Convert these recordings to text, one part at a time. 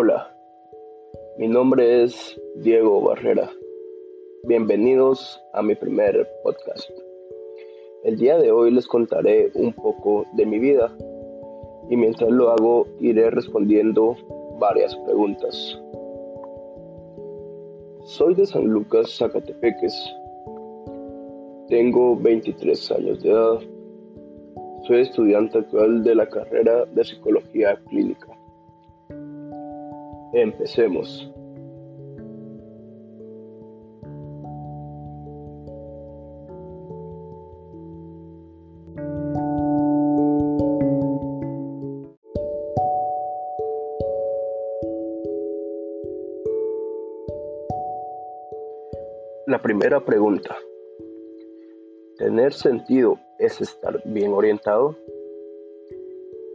Hola, mi nombre es Diego Barrera. Bienvenidos a mi primer podcast. El día de hoy les contaré un poco de mi vida y mientras lo hago iré respondiendo varias preguntas. Soy de San Lucas, Zacatepeques. Tengo 23 años de edad. Soy estudiante actual de la carrera de Psicología Clínica. Empecemos. La primera pregunta. ¿Tener sentido es estar bien orientado?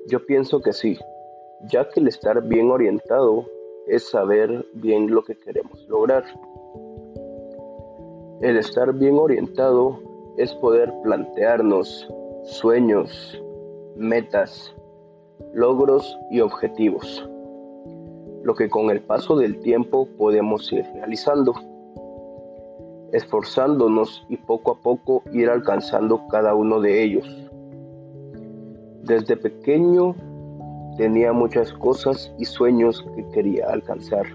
Yo pienso que sí, ya que el estar bien orientado es saber bien lo que queremos lograr. El estar bien orientado es poder plantearnos sueños, metas, logros y objetivos, lo que con el paso del tiempo podemos ir realizando, esforzándonos y poco a poco ir alcanzando cada uno de ellos. Desde pequeño Tenía muchas cosas y sueños que quería alcanzar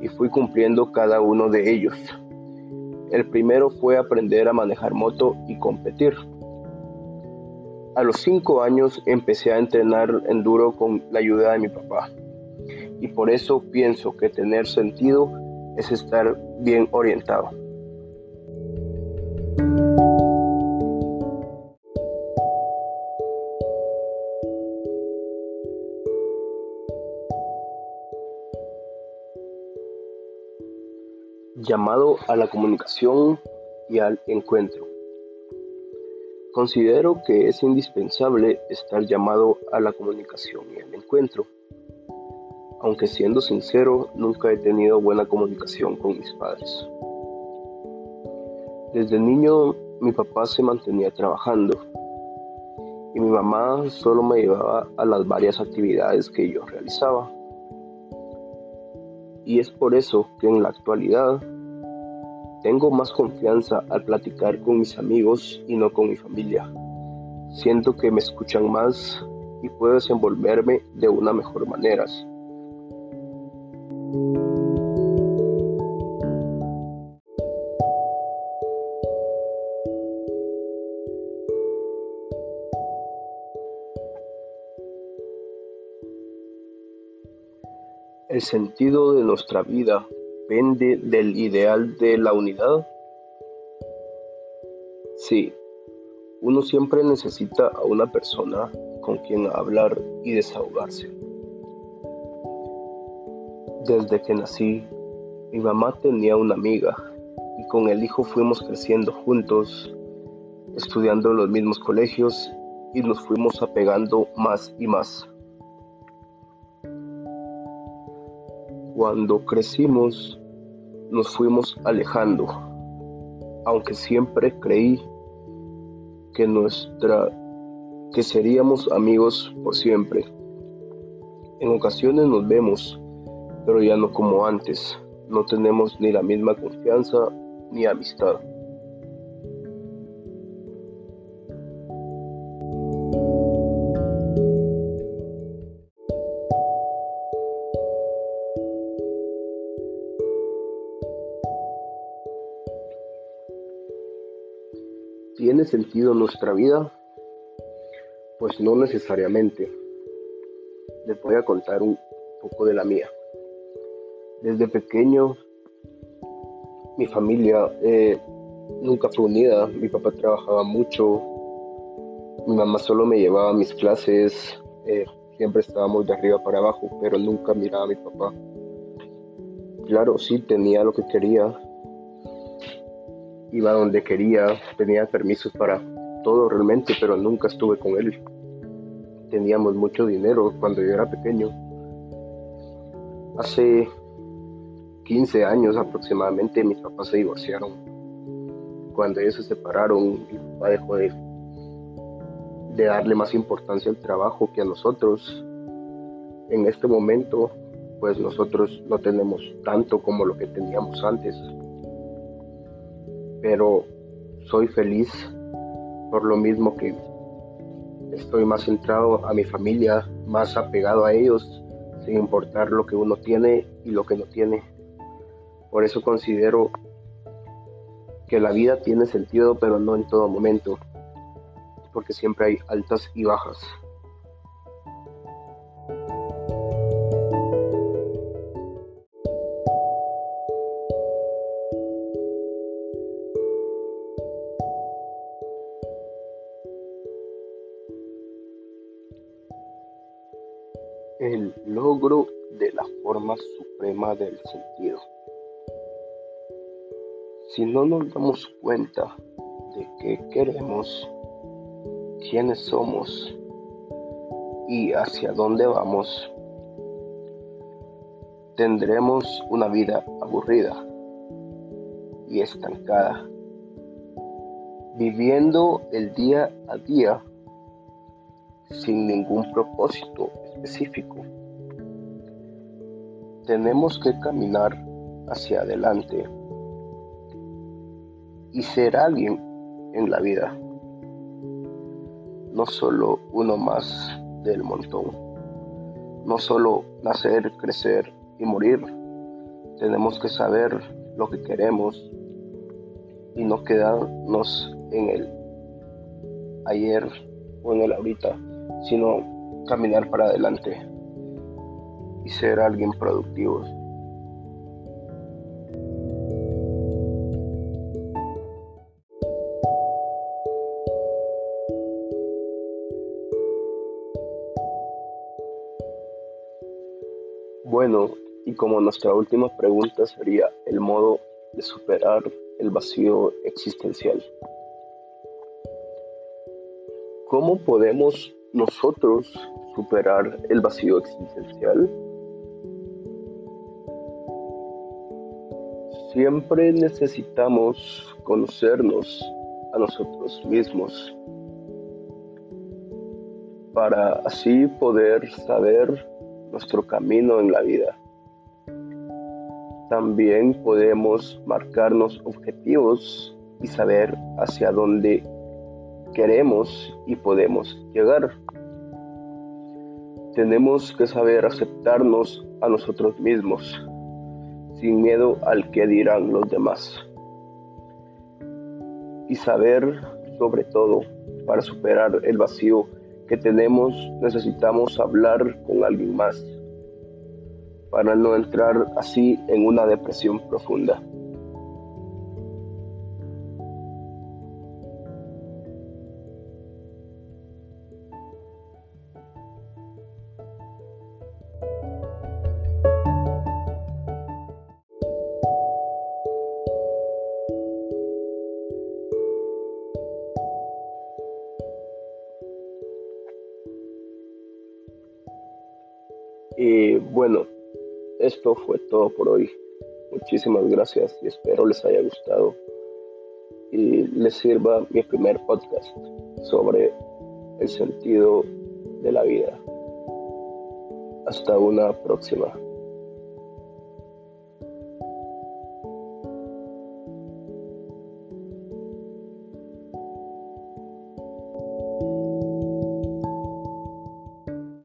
y fui cumpliendo cada uno de ellos. El primero fue aprender a manejar moto y competir. A los cinco años empecé a entrenar enduro con la ayuda de mi papá y por eso pienso que tener sentido es estar bien orientado. Llamado a la comunicación y al encuentro. Considero que es indispensable estar llamado a la comunicación y al encuentro. Aunque siendo sincero, nunca he tenido buena comunicación con mis padres. Desde niño mi papá se mantenía trabajando y mi mamá solo me llevaba a las varias actividades que yo realizaba. Y es por eso que en la actualidad tengo más confianza al platicar con mis amigos y no con mi familia. Siento que me escuchan más y puedo desenvolverme de una mejor manera. El sentido de nuestra vida depende del ideal de la unidad? Sí, uno siempre necesita a una persona con quien hablar y desahogarse. Desde que nací, mi mamá tenía una amiga y con el hijo fuimos creciendo juntos, estudiando en los mismos colegios y nos fuimos apegando más y más. Cuando crecimos, nos fuimos alejando, aunque siempre creí que nuestra que seríamos amigos por siempre. En ocasiones nos vemos, pero ya no como antes. No tenemos ni la misma confianza ni amistad. ¿Tiene sentido nuestra vida? Pues no necesariamente. Les voy a contar un poco de la mía. Desde pequeño, mi familia eh, nunca fue unida. Mi papá trabajaba mucho. Mi mamá solo me llevaba a mis clases. Eh, siempre estábamos de arriba para abajo, pero nunca miraba a mi papá. Claro, sí tenía lo que quería, iba donde quería, tenía permisos para todo realmente, pero nunca estuve con él. Teníamos mucho dinero cuando yo era pequeño. Hace 15 años aproximadamente mis papás se divorciaron. Cuando ellos se separaron, mi papá dejó de, darle más importancia al trabajo que a nosotros. En este momento pues nosotros no tenemos tanto como lo que teníamos antes. Pero soy feliz por lo mismo que estoy más centrado a mi familia, más apegado a ellos, sin importar lo que uno tiene y lo que no tiene. Por eso considero que la vida tiene sentido, pero no en todo momento, porque siempre hay altas y bajas. Logro de la forma suprema del sentido. Si no nos damos cuenta de qué queremos, quiénes somos y hacia dónde vamos, tendremos una vida aburrida y estancada, viviendo el día a día sin ningún propósito específico. Tenemos que caminar hacia adelante y ser alguien en la vida, no solo uno más del montón, no solo nacer, crecer y morir. Tenemos que saber lo que queremos y no quedarnos en el ayer o en el ahorita, sino caminar para adelante y ser alguien productivo. Bueno, y como nuestra última pregunta sería el modo de superar el vacío existencial. ¿Cómo podemos nosotros superar el vacío existencial? Siempre necesitamos conocernos a nosotros mismos para así poder saber nuestro camino en la vida. También podemos marcarnos objetivos y saber hacia dónde queremos y podemos llegar. Tenemos que saber aceptarnos a nosotros mismos, sin miedo al que dirán los demás. Y saber, sobre todo, para superar el vacío que tenemos, necesitamos hablar con alguien más, para no entrar así en una depresión profunda. Y bueno, esto fue todo por hoy. Muchísimas gracias y espero les haya gustado y les sirva mi primer podcast sobre el sentido de la vida. Hasta una próxima.